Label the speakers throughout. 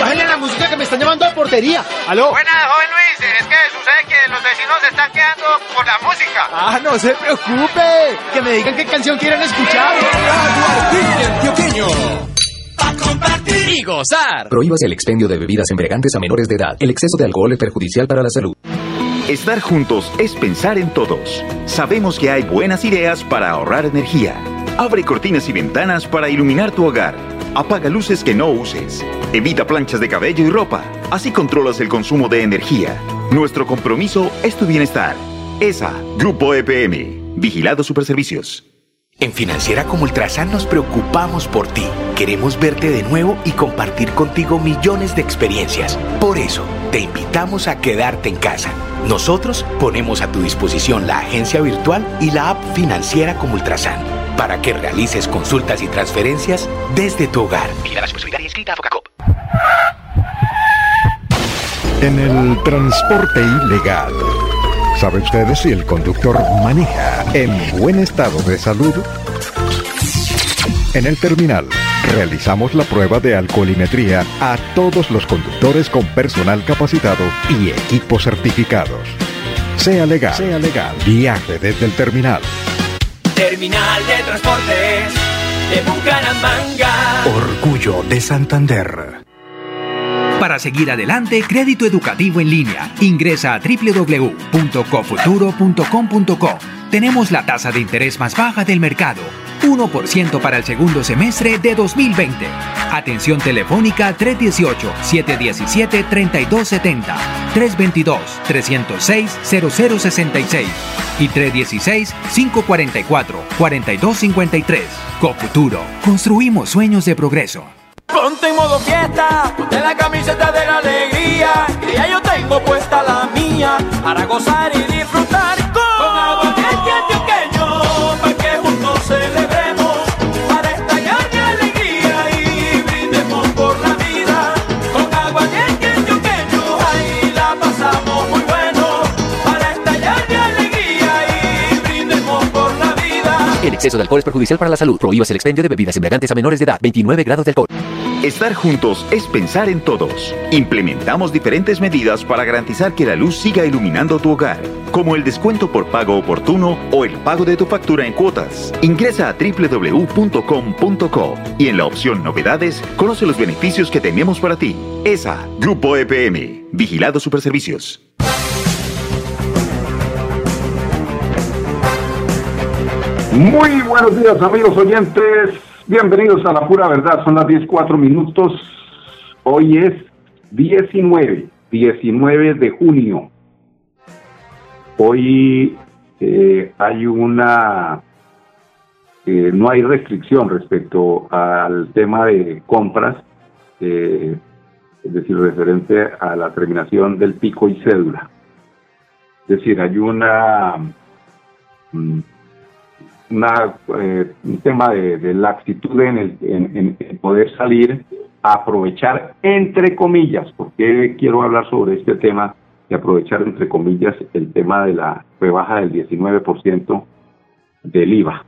Speaker 1: ¡Bájale la música que me están llamando a portería! ¡Aló!
Speaker 2: Buenas, joven Luis. Es que sucede que los vecinos se están quedando por la música.
Speaker 1: ¡Ah, no se preocupe! Que me digan qué canción quieren escuchar.
Speaker 3: A compartir y gozar.
Speaker 4: Prohíbas el expendio de bebidas embriagantes a menores de edad. El exceso de alcohol es perjudicial para la salud.
Speaker 5: Estar juntos es pensar en todos. Sabemos que hay buenas ideas para ahorrar energía. Abre cortinas y ventanas para iluminar tu hogar. Apaga luces que no uses. Evita planchas de cabello y ropa. Así controlas el consumo de energía. Nuestro compromiso es tu bienestar. ESA, Grupo EPM. Vigilado Superservicios.
Speaker 6: En Financiera como Ultrasan nos preocupamos por ti. Queremos verte de nuevo y compartir contigo millones de experiencias. Por eso, te invitamos a quedarte en casa. Nosotros ponemos a tu disposición la agencia virtual y la app Financiera como Ultrasan para que realices consultas y transferencias desde tu hogar. La y inscrita a Focacop.
Speaker 7: En el transporte ilegal. ¿Sabe usted si el conductor maneja en buen estado de salud? En el terminal realizamos la prueba de alcoholimetría a todos los conductores con personal capacitado y equipos certificados. Sea legal, sea legal. Viaje desde el terminal.
Speaker 3: Terminal de Transportes de Bucaramanga.
Speaker 4: Orgullo de Santander.
Speaker 8: Para seguir adelante, crédito educativo en línea. Ingresa a www.cofuturo.com.co. Tenemos la tasa de interés más baja del mercado. 1% para el segundo semestre de 2020. Atención telefónica 318-717-3270, 322-306-0066 y 316-544-4253. Cofuturo. Construimos sueños de progreso.
Speaker 9: Ponte en modo fiesta, ponte la camiseta de la alegría, que ya yo tengo puesta la mía, para gozar y disfrutar
Speaker 4: exceso de alcohol es perjudicial para la salud. Prohíbas el expendio de bebidas embriagantes a menores de edad. 29 grados de alcohol.
Speaker 5: Estar juntos es pensar en todos. Implementamos diferentes medidas para garantizar que la luz siga iluminando tu hogar, como el descuento por pago oportuno o el pago de tu factura en cuotas. Ingresa a www.com.co y en la opción Novedades conoce los beneficios que tenemos para ti. ESA, Grupo EPM, Vigilado Superservicios.
Speaker 10: Muy buenos días amigos oyentes, bienvenidos a la pura verdad, son las 10.4 minutos, hoy es 19, 19 de junio, hoy eh, hay una, eh, no hay restricción respecto al tema de compras, eh, es decir, referente a la terminación del pico y cédula, es decir, hay una... mm, una, eh, un tema de, de laxitud en, el, en, en poder salir a aprovechar, entre comillas, porque quiero hablar sobre este tema de aprovechar, entre comillas, el tema de la rebaja del 19% del IVA.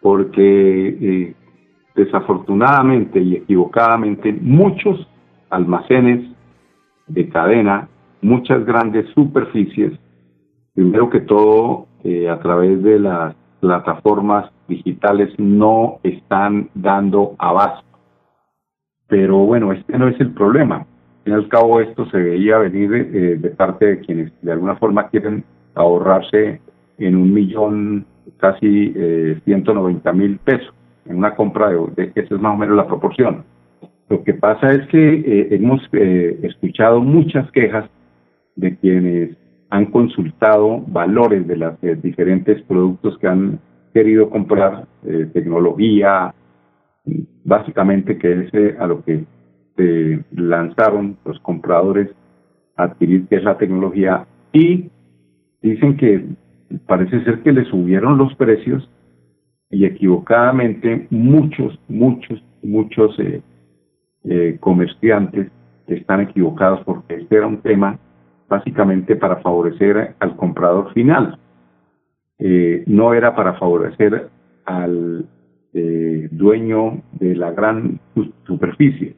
Speaker 10: Porque eh, desafortunadamente y equivocadamente muchos almacenes de cadena, muchas grandes superficies, primero que todo eh, a través de las plataformas digitales no están dando abasto. Pero bueno, este no es el problema. Y al cabo esto se veía venir eh, de parte de quienes de alguna forma quieren ahorrarse en un millón, casi eh, 190 mil pesos en una compra de, de, esa es más o menos la proporción. Lo que pasa es que eh, hemos eh, escuchado muchas quejas de quienes han consultado valores de los diferentes productos que han querido comprar, eh, tecnología, básicamente que es eh, a lo que se lanzaron los compradores a adquirir qué es la tecnología. Y dicen que parece ser que le subieron los precios y equivocadamente muchos, muchos, muchos eh, eh, comerciantes están equivocados porque este era un tema básicamente para favorecer al comprador final. Eh, no era para favorecer al eh, dueño de la gran superficie.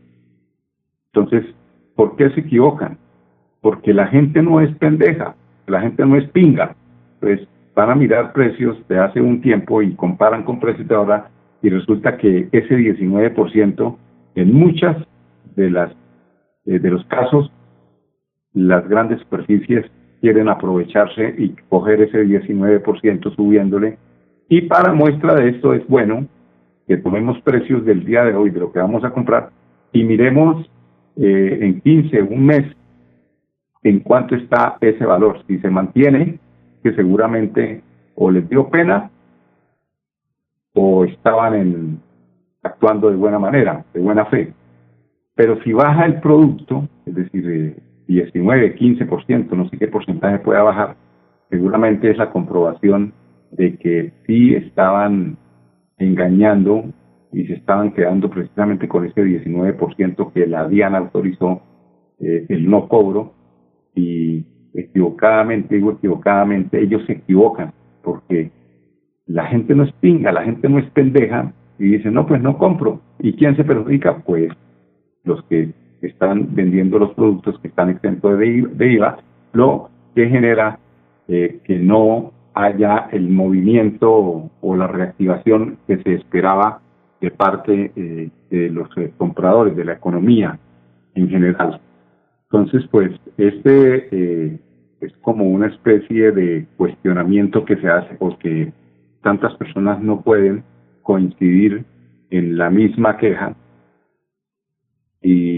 Speaker 10: Entonces, ¿por qué se equivocan? Porque la gente no es pendeja, la gente no es pinga. Pues van a mirar precios de hace un tiempo y comparan con precios de ahora y resulta que ese 19% en muchas de las eh, de los casos las grandes superficies quieren aprovecharse y coger ese 19% subiéndole y para muestra de esto es bueno que tomemos precios del día de hoy de lo que vamos a comprar y miremos eh, en 15, un mes, en cuánto está ese valor. Si se mantiene, que seguramente o les dio pena o estaban en, actuando de buena manera, de buena fe. Pero si baja el producto, es decir, 19, eh, 15%, no sé qué porcentaje pueda bajar, seguramente es la comprobación de que sí estaban engañando y se estaban quedando precisamente con ese 19% que la DIAN autorizó eh, el no cobro y equivocadamente, digo equivocadamente, ellos se equivocan porque la gente no es pinga, la gente no es pendeja y dice, no, pues no compro. ¿Y quién se perjudica? Pues los que están vendiendo los productos que están exentos de IVA, lo que genera eh, que no haya el movimiento o la reactivación que se esperaba de parte eh, de los eh, compradores, de la economía en general. Entonces, pues, este eh, es como una especie de cuestionamiento que se hace porque tantas personas no pueden coincidir en la misma queja y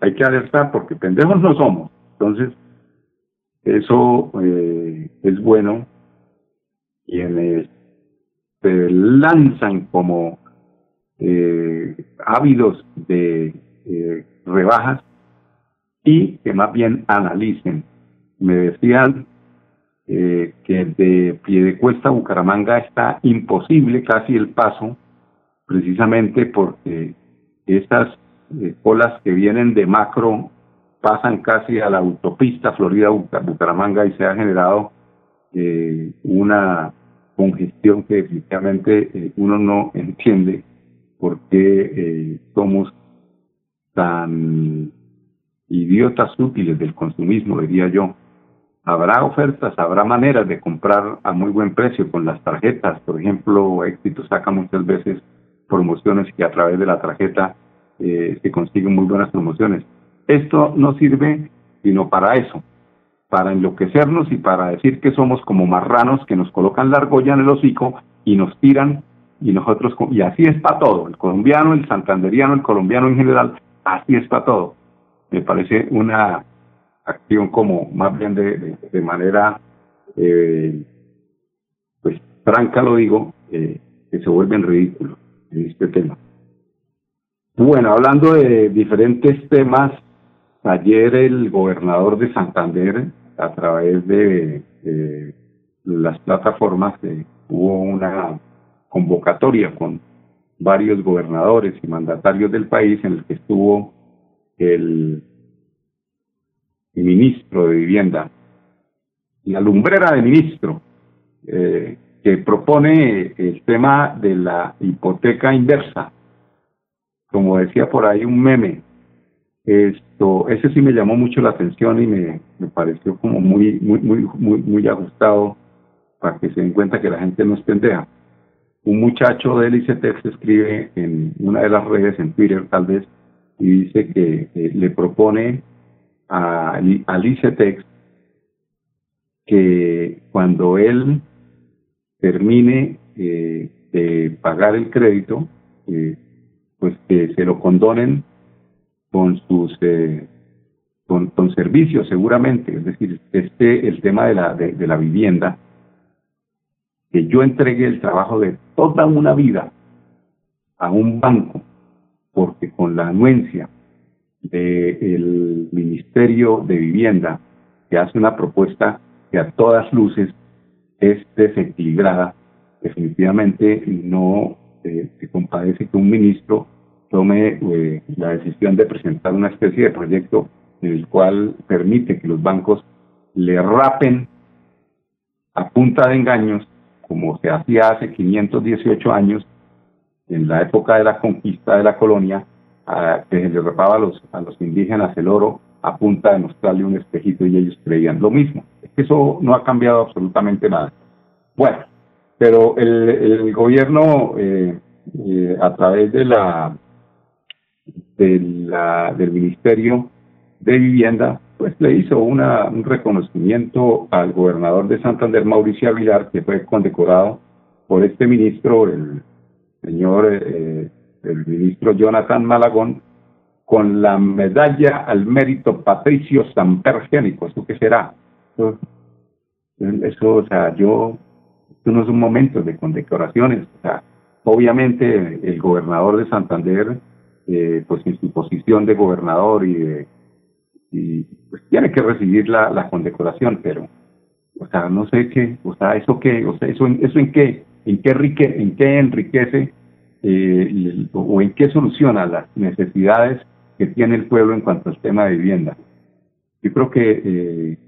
Speaker 10: hay que alertar porque pendejos no somos. Entonces, eso eh, es bueno. Quienes se lanzan como eh, ávidos de eh, rebajas y que más bien analicen. Me decían eh, que de Piedecuesta a Bucaramanga está imposible casi el paso, precisamente porque estas eh, colas que vienen de macro pasan casi a la autopista Florida-Bucaramanga y se ha generado eh, una congestión que definitivamente eh, uno no entiende por qué eh, somos tan idiotas útiles del consumismo, diría yo. Habrá ofertas, habrá maneras de comprar a muy buen precio con las tarjetas. Por ejemplo, Éxito saca muchas veces promociones que a través de la tarjeta eh, se consiguen muy buenas promociones. Esto no sirve sino para eso, para enloquecernos y para decir que somos como marranos que nos colocan la argolla en el hocico y nos tiran y nosotros, y así es para todo, el colombiano, el santanderiano, el colombiano en general, así es para todo. Me parece una acción como más bien de, de, manera, eh, pues franca lo digo, eh, que se vuelven ridículos en este tema. Bueno, hablando de diferentes temas, Ayer el gobernador de Santander, a través de, las plataformas, eh, hubo una convocatoria con varios gobernadores y mandatarios del país en el que estuvo el ministro de Vivienda, la lumbrera de ministro, eh, que propone el tema de la hipoteca inversa. Como decía por ahí un meme, esto, ese sí me llamó mucho la atención y me, pareció como muy, muy, muy, muy, muy ajustado para que se den cuenta que la gente no es pendeja. Un muchacho de ICETEX escribe en una de las redes, en Twitter tal vez, y dice que le propone a, al ICETEX que cuando él termine eh, de pagar el crédito, eh, pues que se lo condonen con sus eh, con, servicios seguramente, es decir, este el tema de la de, la vivienda, que yo entregué el trabajo de toda una vida a un banco porque con la anuencia del Ministerio de Vivienda, que hace una propuesta que a todas luces es desequilibrada, definitivamente no eh, se compadece que un ministro tome eh, la decisión de presentar una especie de proyecto en el cual permite que los bancos le rapen a punta de engaños, como se hacía hace 518 años, en la época de la conquista de la colonia, a, que se le rapaba a los, a los indígenas el oro a punta de mostrarle un espejito y ellos creían lo mismo. Eso no ha cambiado absolutamente nada. Bueno, pero el, el gobierno, eh, eh, a través de la, de del Ministerio de Vivienda, pues le hizo una, un reconocimiento al gobernador de Santander, Mauricio Aguilar, que fue condecorado por este ministro, el señor, eh, el ministro Jonathan Malagón, con la medalla al mérito Patricio Sampergénico. ¿Esto qué será? Eso, eso, o sea, yo, esto no es un momento de condecoraciones. O sea, obviamente el gobernador de Santander, eh, pues en su posición de gobernador y de y pues tiene que recibir la, condecoración, pero, o sea, no sé qué, o sea, eso qué, o sea, eso, eso en qué, en qué, enrique, en qué enriquece eh, o en qué soluciona las necesidades que tiene el pueblo en cuanto al tema de vivienda. Yo creo que eh,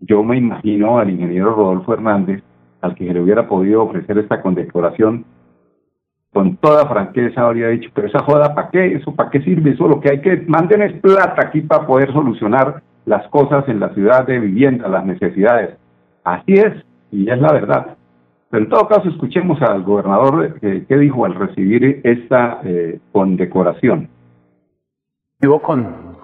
Speaker 10: yo me imagino al ingeniero Rodolfo Hernández, al que se le hubiera podido ofrecer esta condecoración, con toda franqueza habría dicho, pero esa joda, ¿para qué? ¿Eso para qué sirve? Eso lo que hay que manden es plata aquí para poder solucionar las cosas en la ciudad de vivienda, las necesidades. Así es, y es la verdad. Pero en todo caso, escuchemos al gobernador eh, qué dijo al recibir esta eh, condecoración.
Speaker 11: Vivo con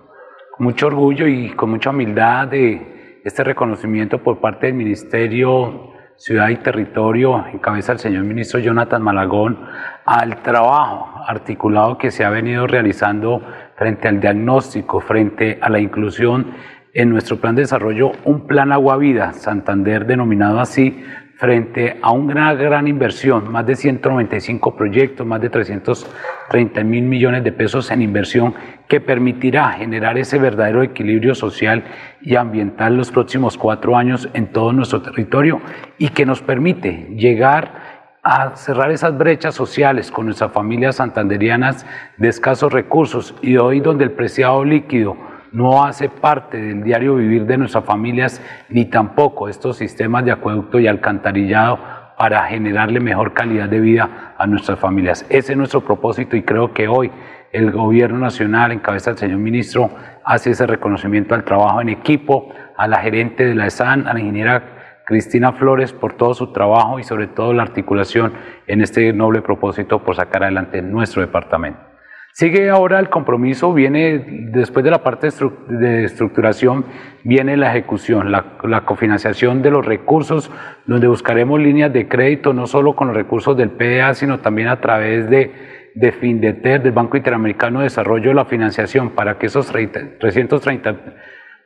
Speaker 11: mucho orgullo y con mucha humildad de este reconocimiento por parte del Ministerio Ciudad y Territorio, en cabeza del señor ministro Jonathan Malagón, al trabajo articulado que se ha venido realizando frente al diagnóstico, frente a la inclusión en nuestro plan de desarrollo, un plan Agua Vida Santander denominado así, frente a una gran inversión, más de 195 proyectos, más de 330 mil millones de pesos en inversión que permitirá generar ese verdadero equilibrio social y ambiental los próximos cuatro años en todo nuestro territorio y que nos permite llegar a cerrar esas brechas sociales con nuestras familias santanderianas de escasos recursos y hoy donde el preciado líquido no hace parte del diario vivir de nuestras familias, ni tampoco estos sistemas de acueducto y alcantarillado para generarle mejor calidad de vida a nuestras familias. Ese es nuestro propósito y creo que hoy el gobierno nacional, en cabeza del señor ministro, hace ese reconocimiento al trabajo en equipo, a la gerente de la ESAN, a la ingeniera Cristina Flores por todo su trabajo y sobre todo la articulación en este noble propósito por sacar adelante nuestro departamento. Sigue ahora el compromiso, viene después de la parte de estructuración, viene la ejecución, la, cofinanciación de los recursos, donde buscaremos líneas de crédito no solo con los recursos del PDA, sino también a través de, de FINDETER, del Banco Interamericano de Desarrollo, la financiación para que esos 330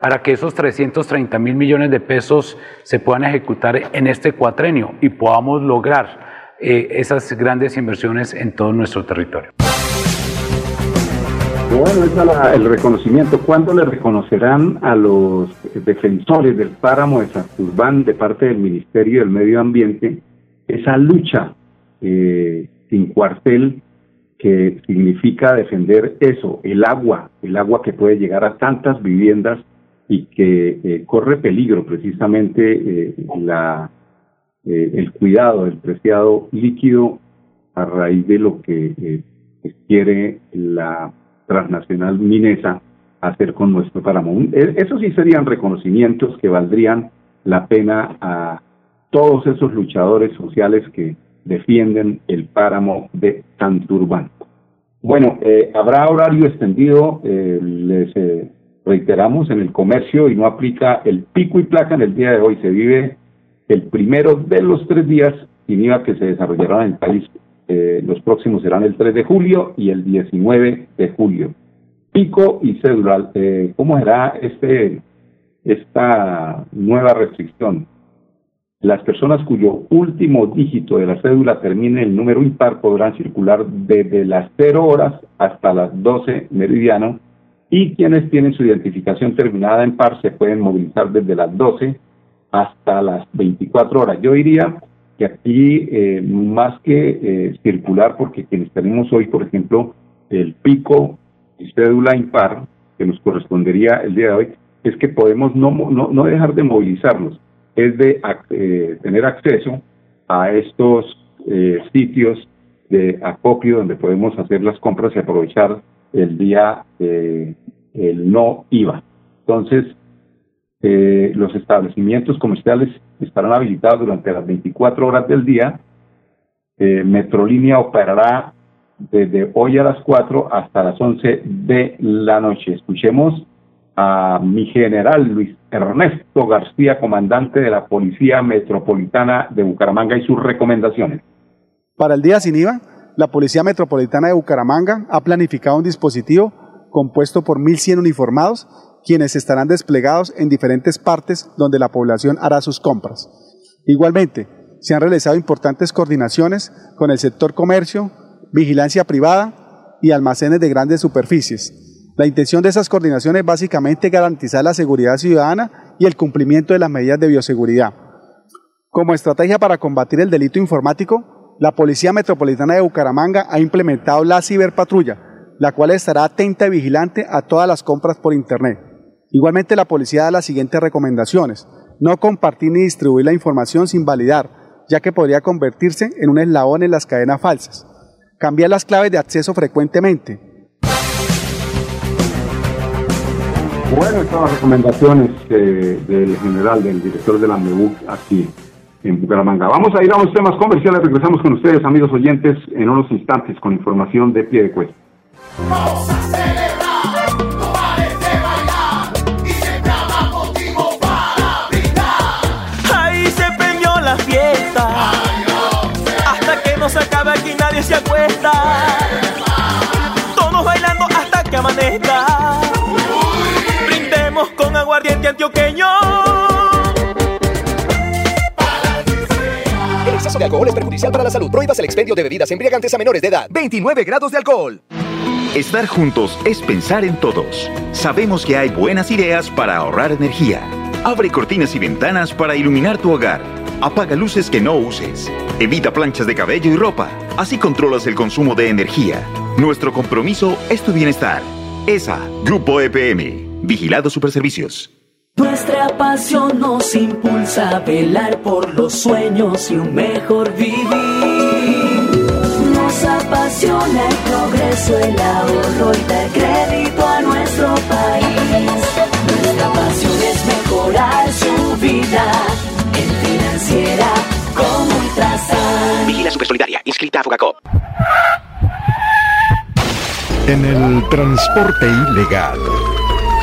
Speaker 11: para que esos 330 mil millones de pesos se puedan ejecutar en este cuatrenio y podamos lograr eh, esas grandes inversiones en todo nuestro territorio.
Speaker 10: Bueno, el reconocimiento. ¿Cuándo le reconocerán a los defensores del páramo de Santurbán de parte del Ministerio del Medio Ambiente esa lucha eh, sin cuartel que significa defender eso, el agua, el agua que puede llegar a tantas viviendas y que eh, corre peligro precisamente eh, la, el cuidado del preciado líquido a raíz de lo que quiere la transnacional Minesa hacer con nuestro páramo. E, Esos sí serían reconocimientos que valdrían la pena a todos esos luchadores sociales que defienden el páramo de Santurbán. Bueno, eh, habrá horario extendido, eh, les eh, reiteramos, en el comercio y no aplica el pico y placa en el día de hoy. Se vive el primero de los tres días sin IVA que se desarrollarán en el país eh, los próximos serán el 3 de julio y el 19 de julio. Pico y cédula, eh, ¿cómo será este, esta nueva restricción? Las personas cuyo último dígito de la cédula termine en el número impar podrán circular desde las 0 horas hasta las 12 meridiano y quienes tienen su identificación terminada en par se pueden movilizar desde las 12 hasta las 24 horas. Yo diría que aquí, eh, más que eh, circular, porque quienes tenemos hoy, por ejemplo, el pico y cédula impar, que nos correspondería el día de hoy, es que podemos no, no, no dejar de movilizarnos es de eh, tener acceso a estos eh, sitios de acopio donde podemos hacer las compras y aprovechar el día el no IVA. Entonces, eh, los establecimientos comerciales estarán habilitados durante las 24 horas del día. Metrolínea operará desde hoy a las 4 hasta las 11 de la noche. Escuchemos a mi general Luis Ernesto García, comandante de la Policía Metropolitana de Bucaramanga y sus recomendaciones.
Speaker 12: Para el día sin IVA, la Policía Metropolitana de Bucaramanga ha planificado un dispositivo compuesto por 1.100 uniformados, quienes estarán desplegados en diferentes partes donde la población hará sus compras. Igualmente, se han realizado importantes coordinaciones con el sector comercio, vigilancia privada y almacenes de grandes superficies, la intención de esas coordinaciones es básicamente garantizar la seguridad ciudadana y el cumplimiento de las medidas de bioseguridad. Como estrategia para combatir el delito informático, la Policía Metropolitana de Bucaramanga ha implementado la ciberpatrulla, la cual estará atenta y vigilante a todas las compras por Internet. Igualmente la policía da las siguientes recomendaciones. No compartir ni distribuir la información sin validar, ya que podría convertirse en un eslabón en las cadenas falsas. Cambiar las claves de acceso frecuentemente,
Speaker 10: Bueno, estas son las recomendaciones eh, del general, del director de la MEBUC aquí en Bucaramanga. Vamos a ir a unos temas comerciales. Regresamos con ustedes, amigos oyentes, en unos instantes con información de pie de cuesta.
Speaker 4: Exceso de alcohol es perjudicial para la salud. Prohíbas el expendio de bebidas embriagantes a menores de edad. 29 grados de alcohol.
Speaker 5: Estar juntos es pensar en todos. Sabemos que hay buenas ideas para ahorrar energía. Abre cortinas y ventanas para iluminar tu hogar. Apaga luces que no uses. Evita planchas de cabello y ropa. Así controlas el consumo de energía. Nuestro compromiso es tu bienestar. ESA, Grupo EPM, Vigilado Superservicios.
Speaker 3: Nuestra pasión nos impulsa a velar por los sueños y un mejor vivir. Nos apasiona el progreso, el ahorro y dar crédito a nuestro país. Nuestra pasión es mejorar su vida en financiera como Ultrasan.
Speaker 4: Vigila Supersolidaria, inscrita a Fogacop.
Speaker 7: En el transporte ilegal,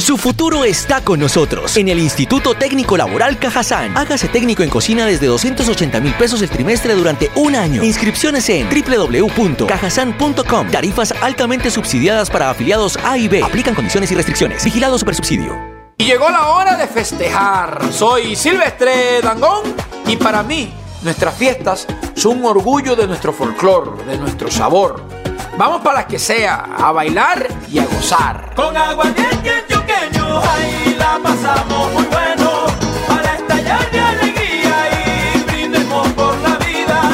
Speaker 13: Su futuro está con nosotros en el Instituto Técnico Laboral Cajazán. Hágase técnico en cocina desde 280 mil pesos el trimestre durante un año. Inscripciones en www.cajazán.com. Tarifas altamente subsidiadas para afiliados A y B. Aplican condiciones y restricciones. Vigilado Supersubsidio.
Speaker 14: Y llegó la hora de festejar. Soy Silvestre Dangón y para mí nuestras fiestas son un orgullo de nuestro folclor, de nuestro sabor. Vamos para las que sea, a bailar y a gozar.
Speaker 9: Con aguardiente antioqueño, ahí la pasamos muy bueno. Para estallar de alegría y brindemos por la vida.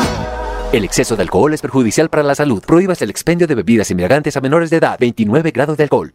Speaker 4: El exceso de alcohol es perjudicial para la salud. Prohíbas el expendio de bebidas embriagantes a menores de edad. 29 grados de alcohol.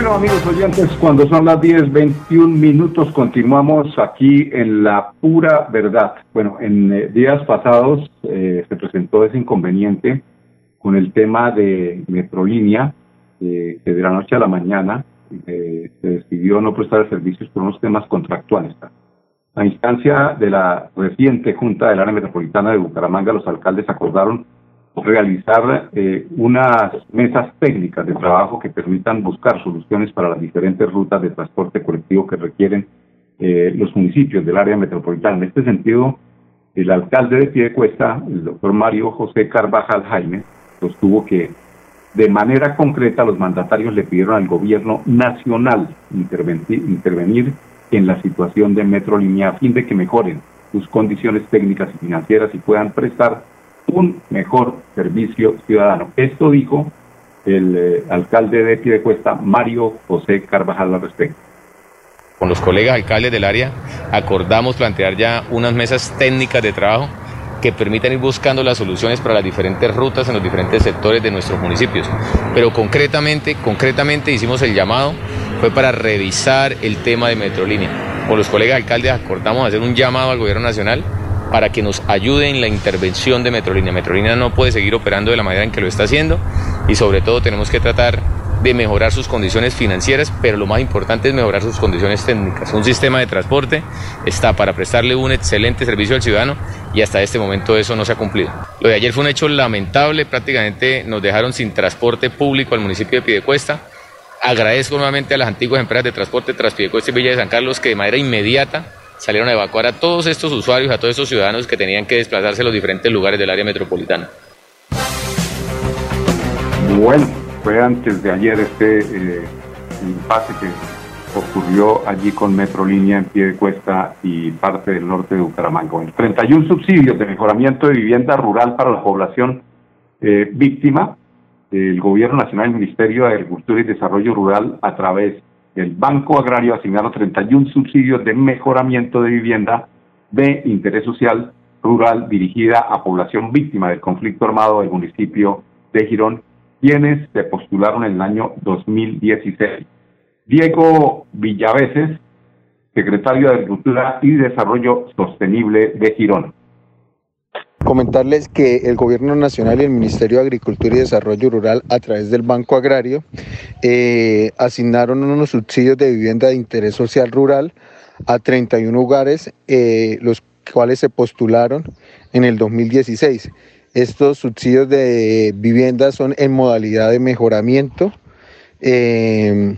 Speaker 10: Bueno, amigos oyentes, cuando son las 10, 21 minutos, continuamos aquí en la pura verdad. Bueno, en eh, días pasados eh, se presentó ese inconveniente con el tema de Metrolínea, eh, que de la noche a la mañana se decidió no prestar servicios por unos temas contractuales. A instancia de la reciente Junta del Área Metropolitana de Bucaramanga, los alcaldes acordaron realizar eh, unas mesas técnicas de trabajo que permitan buscar soluciones para las diferentes rutas de transporte colectivo que requieren eh, los municipios del área metropolitana. En este sentido, el alcalde de Piedecuesta, el doctor Mario José Carvajal Jaime, sostuvo que de manera concreta los mandatarios le pidieron al gobierno nacional intervenir en la situación de Metrolínea a fin de que mejoren sus condiciones técnicas y financieras y puedan prestar un mejor servicio ciudadano. Esto dijo el eh, alcalde de Piedecuesta, Mario José Carvajal, al respecto.
Speaker 15: Con los colegas alcaldes del área acordamos plantear ya unas mesas técnicas de trabajo que permitan ir buscando las soluciones para las diferentes rutas en los diferentes sectores de nuestros municipios. Pero concretamente, concretamente hicimos el llamado, fue para revisar el tema de Metrolínea. Con los colegas alcaldes acordamos hacer un llamado al gobierno nacional para que nos ayude en la intervención de Metrolínea. Metrolínea no puede seguir operando de la manera en que lo está haciendo y sobre todo tenemos que tratar de mejorar sus condiciones financieras, pero lo más importante es mejorar sus condiciones técnicas. Un sistema de transporte está para prestarle un excelente servicio al ciudadano y hasta este momento eso no se ha cumplido. Lo de ayer fue un hecho lamentable, prácticamente nos dejaron sin transporte público al municipio de Pidecuesta. Agradezco nuevamente a las antiguas empresas de transporte Transpiedecuesta y Villa de San Carlos que de manera inmediata salieron a evacuar a todos estos usuarios, a todos estos ciudadanos que tenían que desplazarse a los diferentes lugares del área metropolitana.
Speaker 10: Bueno, fue antes de ayer este eh, impasse que ocurrió allí con Metrolínea en pie de cuesta y parte del norte de Bucaramanga. 31 subsidios de mejoramiento de vivienda rural para la población eh, víctima. El Gobierno Nacional el Ministerio de Agricultura y Desarrollo Rural, a través el Banco Agrario asignaron 31 subsidios de mejoramiento de vivienda de interés social rural dirigida a población víctima del conflicto armado del municipio de Girón, quienes se postularon en el año 2016. Diego Villaveses, secretario de Agricultura y Desarrollo Sostenible de Girón.
Speaker 16: Comentarles que el Gobierno Nacional y el Ministerio de Agricultura y Desarrollo Rural, a través del Banco Agrario, eh, asignaron unos subsidios de vivienda de interés social rural a 31 hogares, eh, los cuales se postularon en el 2016. Estos subsidios de vivienda son en modalidad de mejoramiento. Eh,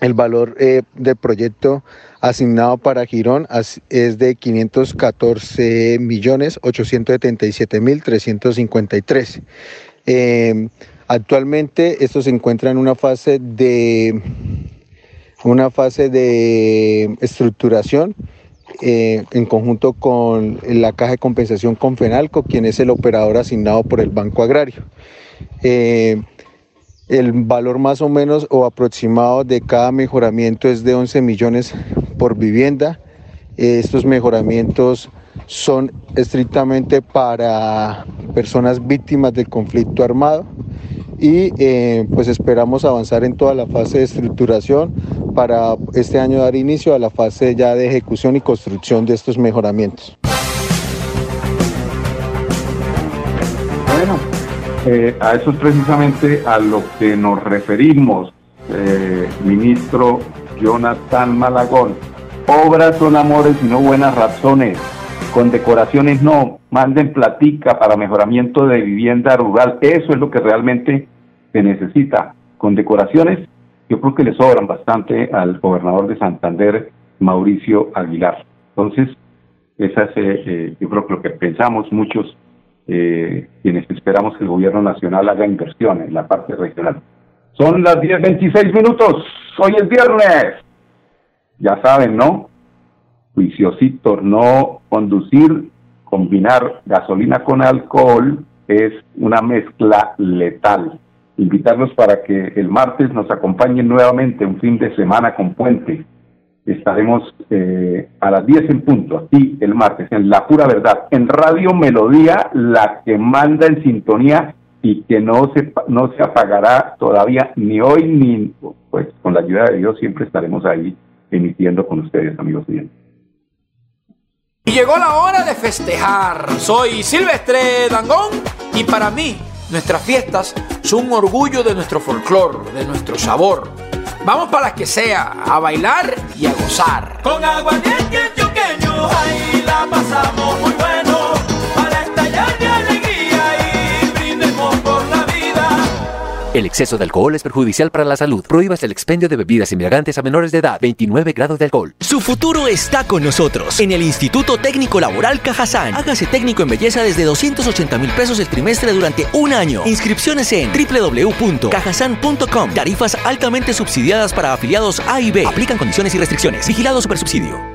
Speaker 16: el valor del proyecto asignado para Girón es de 514 millones 877 mil 353. Eh, actualmente esto se encuentra en una fase de una fase de estructuración eh, en conjunto con la Caja de Compensación Confenalco, quien es el operador asignado por el Banco Agrario. Eh, el valor más o menos o aproximado de cada mejoramiento es de 11 millones por vivienda. Estos mejoramientos son estrictamente para personas víctimas del conflicto armado y eh, pues esperamos avanzar en toda la fase de estructuración para este año dar inicio a la fase ya de ejecución y construcción de estos mejoramientos.
Speaker 10: Bueno, eh, a eso es precisamente a lo que nos referimos, eh, ministro Jonathan Malagón. Obras son amores y no buenas razones. Con decoraciones no. Manden platica para mejoramiento de vivienda rural. Eso es lo que realmente se necesita. Con decoraciones, yo creo que le sobran bastante al gobernador de Santander, Mauricio Aguilar. Entonces, esa es, eh, eh, yo creo que lo que pensamos muchos, eh, quienes esperamos que el gobierno nacional haga inversión en la parte regional. Son las 10.26 minutos. Hoy es viernes ya saben, ¿no? Juiciosito, no conducir combinar gasolina con alcohol es una mezcla letal. Invitarlos para que el martes nos acompañen nuevamente un fin de semana con puente. Estaremos eh, a las 10 en punto, aquí el martes, en La Pura Verdad, en Radio Melodía, la que manda en sintonía y que no se, no se apagará todavía ni hoy ni, pues con la ayuda de Dios siempre estaremos ahí emitiendo con ustedes, amigos oyentes.
Speaker 14: Y llegó la hora de festejar. Soy Silvestre Dangón y para mí nuestras fiestas son un orgullo de nuestro folclor, de nuestro sabor. Vamos para las que sea, a bailar y a gozar.
Speaker 9: Con aguardiente antioqueño, ahí la pasamos muy bueno. Para estallar
Speaker 4: El exceso de alcohol es perjudicial para la salud. Prohíbas el expendio de bebidas embriagantes a menores de edad. 29 grados de alcohol.
Speaker 13: Su futuro está con nosotros en el Instituto Técnico Laboral Cajazán. Hágase técnico en belleza desde 280 mil pesos el trimestre durante un año. Inscripciones en www.cajazán.com. Tarifas altamente subsidiadas para afiliados A y B. Aplican condiciones y restricciones. Vigilado Supersubsidio.